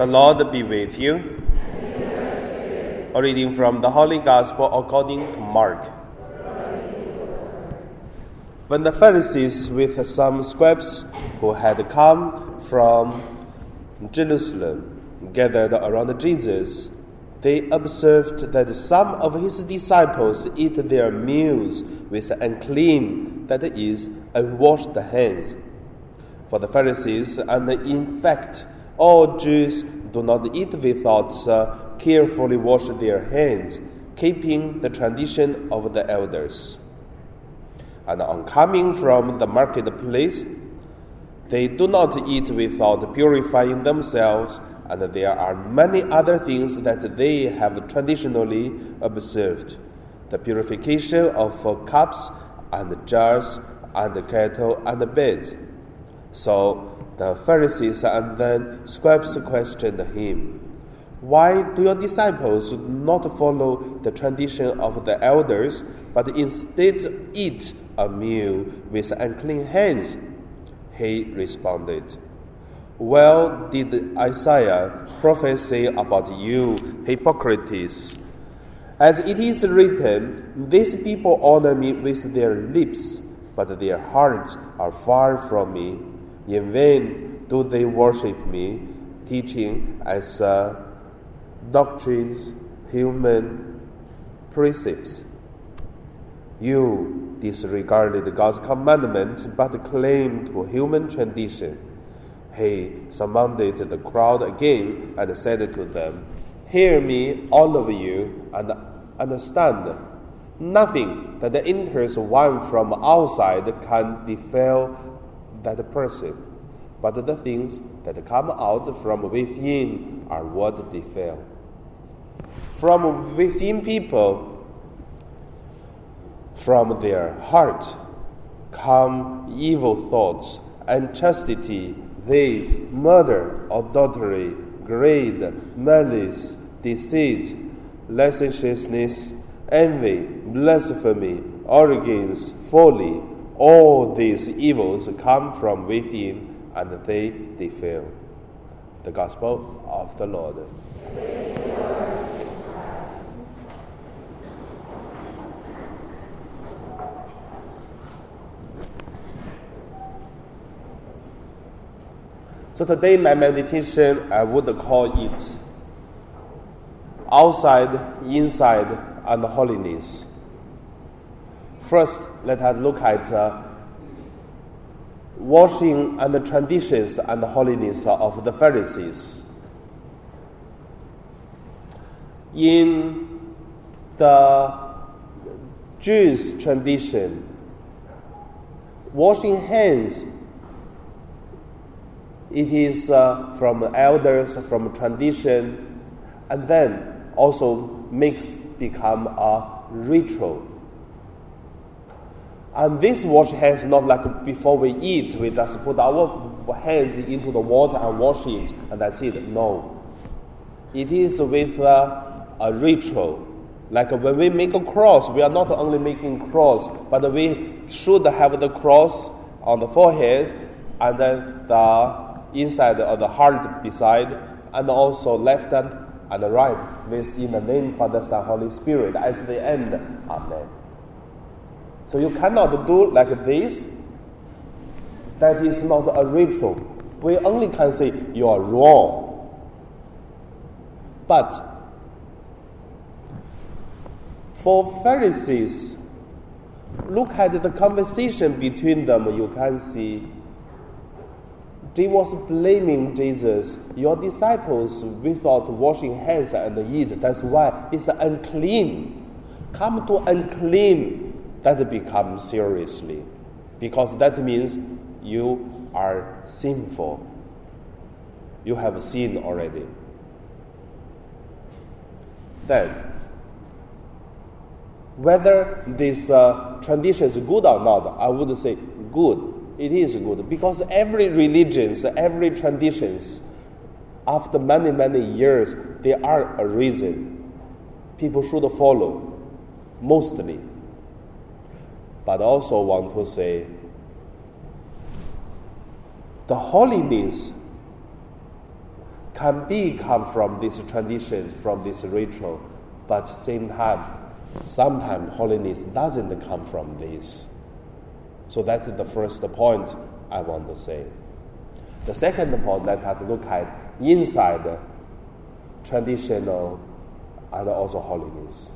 The Lord be with you. A reading from the Holy Gospel according to Mark. When the Pharisees, with some scribes who had come from Jerusalem, gathered around Jesus, they observed that some of his disciples eat their meals with unclean, that is, unwashed hands. For the Pharisees, and in fact, all Jews do not eat without uh, carefully wash their hands, keeping the tradition of the elders. And on coming from the marketplace, they do not eat without purifying themselves, and there are many other things that they have traditionally observed the purification of cups and jars and kettle and beds. So the Pharisees and then scribes questioned him. Why do your disciples not follow the tradition of the elders, but instead eat a meal with unclean hands? He responded, Well did Isaiah prophesy about you, hypocrites. As it is written, These people honor me with their lips, but their hearts are far from me. In vain do they worship me, teaching as uh, doctrines human precepts. You disregarded God's commandment but claimed to human tradition. He summoned the crowd again and said to them, Hear me, all of you, and understand. Nothing that enters one from outside can defile that person, but the things that come out from within are what defile. From within people, from their heart, come evil thoughts, unchastity, theft, murder, adultery, greed, malice, deceit, licentiousness, envy, blasphemy, arrogance, folly. All these evils come from within and they defile. The Gospel of the Lord. So today, my meditation, I would call it outside, inside, and holiness. First, let us look at uh, washing and the traditions and the holiness of the Pharisees. In the Jewish tradition, washing hands it is uh, from elders, from tradition, and then also makes become a ritual. And this wash hands not like before we eat, we just put our hands into the water and wash it, and that's it. No. It is with uh, a ritual. Like when we make a cross, we are not only making cross, but we should have the cross on the forehead and then the inside of the heart beside, and also left hand and right with in the name Father, Son, Holy Spirit as the end. Amen. So you cannot do like this. That is not a ritual. We only can say you are wrong. But for Pharisees, look at the conversation between them, you can see they was blaming Jesus, your disciples without washing hands and eat. That's why it's unclean. Come to unclean, that becomes seriously. Because that means you are sinful. You have sinned already. Then, whether this uh, tradition is good or not, I would say good it is good because every religions, every traditions, after many many years, there are a reason people should follow, mostly. But also want to say the holiness can be come from these traditions, from this ritual, but same time, sometimes holiness doesn't come from this. So that's the first point I want to say. The second point, that I look at inside traditional and also holiness.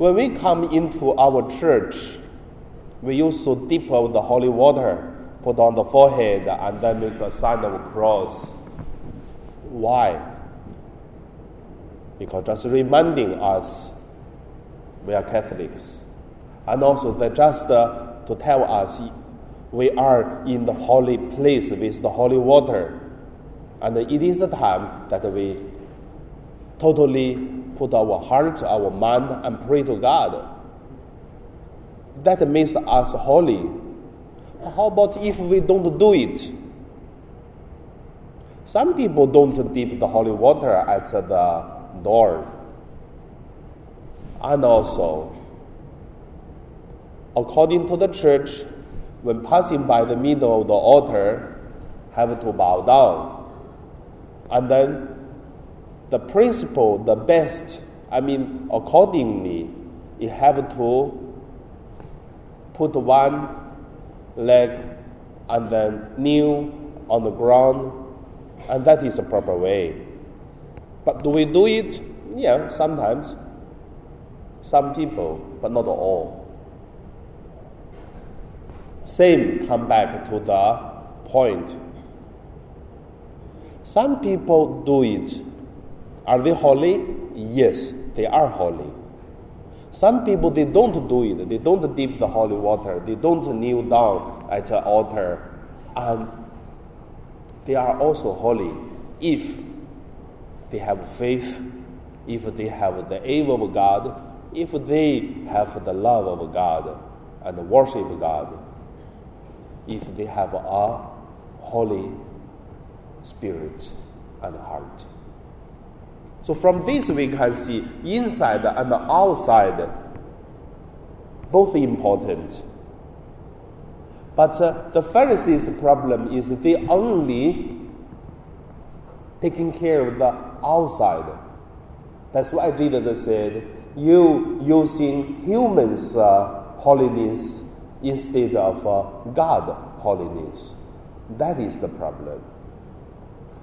When we come into our church, we used to dip of the holy water, put on the forehead, and then make a sign of a cross. Why? Because just reminding us we are Catholics. And also that just uh, to tell us we are in the holy place with the holy water. And it is the time that we totally put our heart, our mind, and pray to God. That makes us holy. How about if we don't do it? Some people don't dip the holy water at the door. And also, according to the church, when passing by the middle of the altar, have to bow down. And then the principle, the best, I mean, accordingly, you have to put one leg and then kneel on the ground, and that is the proper way. But do we do it? Yeah, sometimes. Some people, but not all. Same come back to the point. Some people do it. Are they holy? Yes, they are holy. Some people they don't do it. They don't dip the holy water. They don't kneel down at the altar, and they are also holy if they have faith, if they have the awe of God, if they have the love of God and worship God if they have a holy spirit and heart. So from this we can see inside and outside both important. But uh, the Pharisees' problem is they only taking care of the outside. That's why Jesus said, "You using humans' uh, holiness instead of uh, God holiness. That is the problem.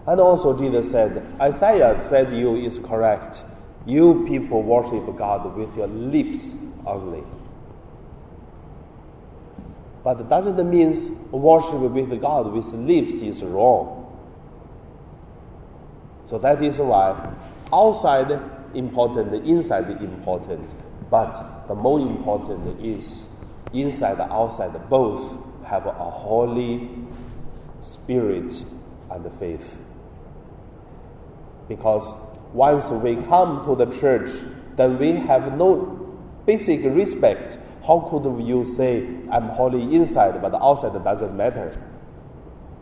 And also, Jesus said, Isaiah said you is correct. You people worship God with your lips only. But doesn't mean worship with God with lips is wrong. So that is why outside important, inside important. But the more important is inside outside both have a holy spirit and faith. Because once we come to the church, then we have no basic respect. How could you say, I'm holy inside, but outside doesn't matter?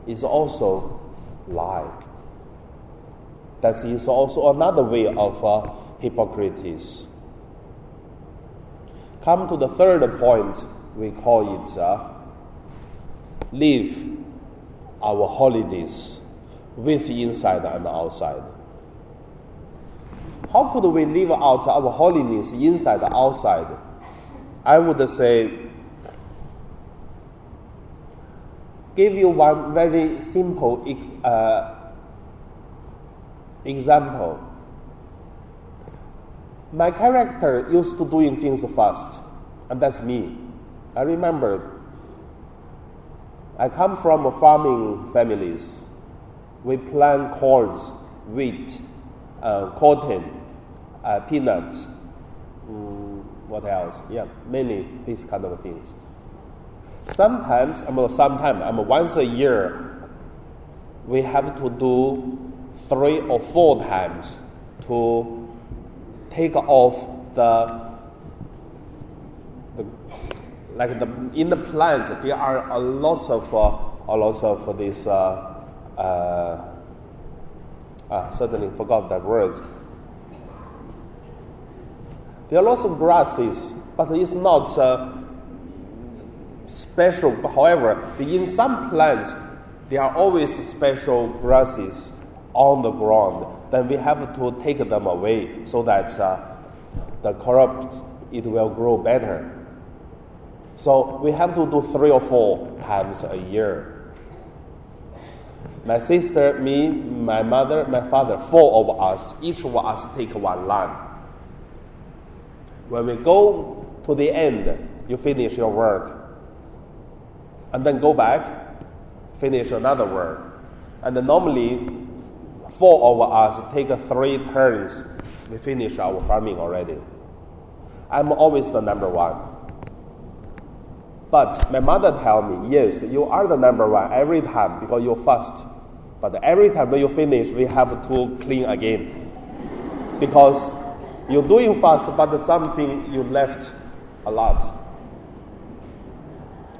It's also lie. That is also another way of uh. Come to the third point we call it uh, live our holidays with inside and outside. How could we live out our holiness inside and outside? I would say, give you one very simple ex- uh, example. My character used to doing things fast, and that's me. I remembered I come from a farming families. We plant corn, wheat, uh, cotton, uh, peanuts, mm, what else? Yeah, many these kind of things. Sometimes, I mean, sometimes, I mean, once a year, we have to do three or four times to take off the the like the, in the plants, there are a lot of uh, a lot of this. Uh, uh, uh, certainly forgot that word. There are lots of grasses, but it's not uh, special. However, in some plants, there are always special grasses on the ground. Then we have to take them away so that uh, the crops it will grow better. So we have to do three or four times a year. My sister, me, my mother, my father, four of us, each of us take one line. When we go to the end, you finish your work. And then go back, finish another work. And normally, four of us take three turns. We finish our farming already. I'm always the number one. But my mother tell me, yes, you are the number one every time because you fast. But every time when you finish, we have to clean again. Because you're doing fast, but something you left a lot.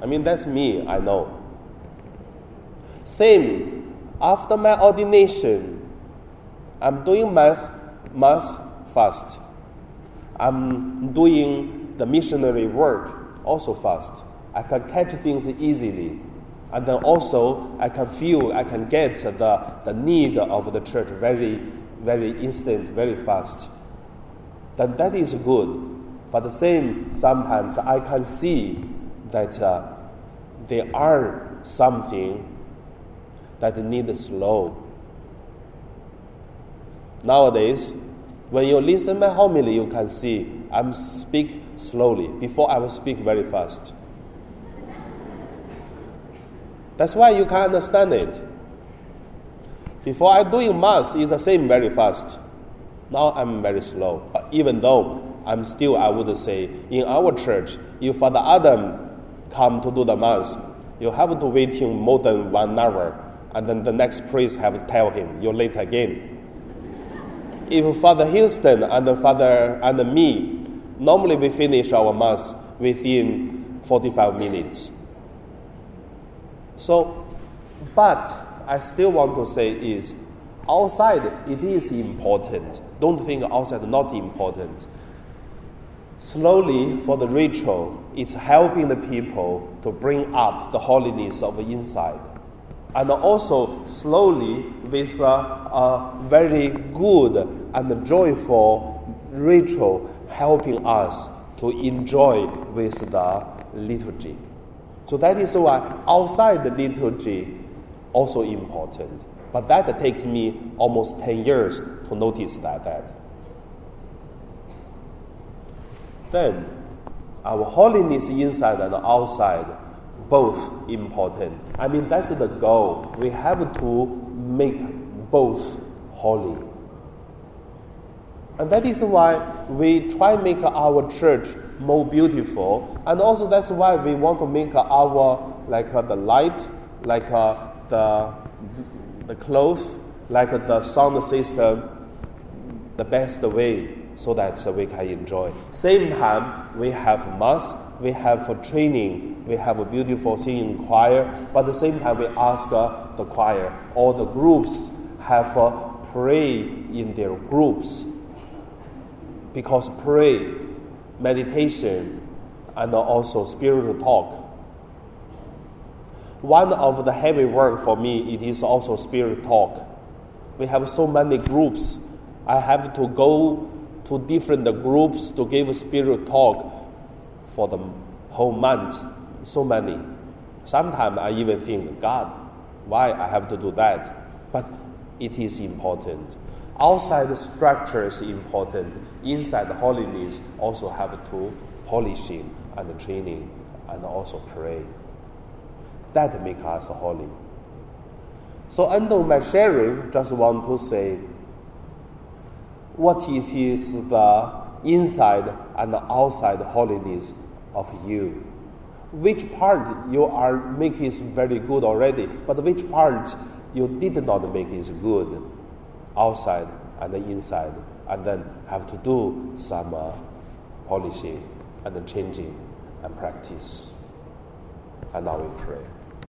I mean, that's me, I know. Same, after my ordination, I'm doing mass, mass fast. I'm doing the missionary work also fast. I can catch things easily. And then also, I can feel, I can get the, the need of the church very, very instant, very fast. Then that is good. But the same, sometimes I can see that uh, there are something that need slow. Nowadays, when you listen my homily, you can see I'm speak slowly. Before I will speak very fast. That's why you can understand it. Before I doing mass, it's the same very fast. Now I'm very slow. Even though I'm still, I would say, in our church, if Father Adam come to do the mass, you have to wait him more than one hour, and then the next priest have to tell him, you're late again. If Father Houston and Father and me, normally we finish our mass within 45 minutes. So, but I still want to say is outside it is important. Don't think outside not important. Slowly for the ritual, it's helping the people to bring up the holiness of the inside. And also slowly with a, a very good and joyful ritual helping us to enjoy with the liturgy. So that is why outside the liturgy also important. But that takes me almost 10 years to notice that. that. Then our holiness inside and outside both important. I mean that's the goal. We have to make both holy. And that is why we try make our church more beautiful. And also that's why we want to make our like uh, the light, like uh, the the clothes, like the sound system, the best way so that we can enjoy. Same time we have mass, we have training, we have a beautiful singing choir. But at the same time we ask uh, the choir, all the groups have uh, pray in their groups because pray meditation, and also spiritual talk. One of the heavy work for me it is also spirit talk. We have so many groups. I have to go to different groups to give spirit talk for the whole month. So many. Sometimes I even think, God, why I have to do that? But it is important. Outside structure is important. Inside the holiness also have to polishing and training and also pray. That make us holy. So under my sharing, just want to say what it is the inside and outside holiness of you. Which part you are making is very good already, but which part you did not make is good outside and inside, and then have to do some uh, polishing and changing and practice. And now we pray.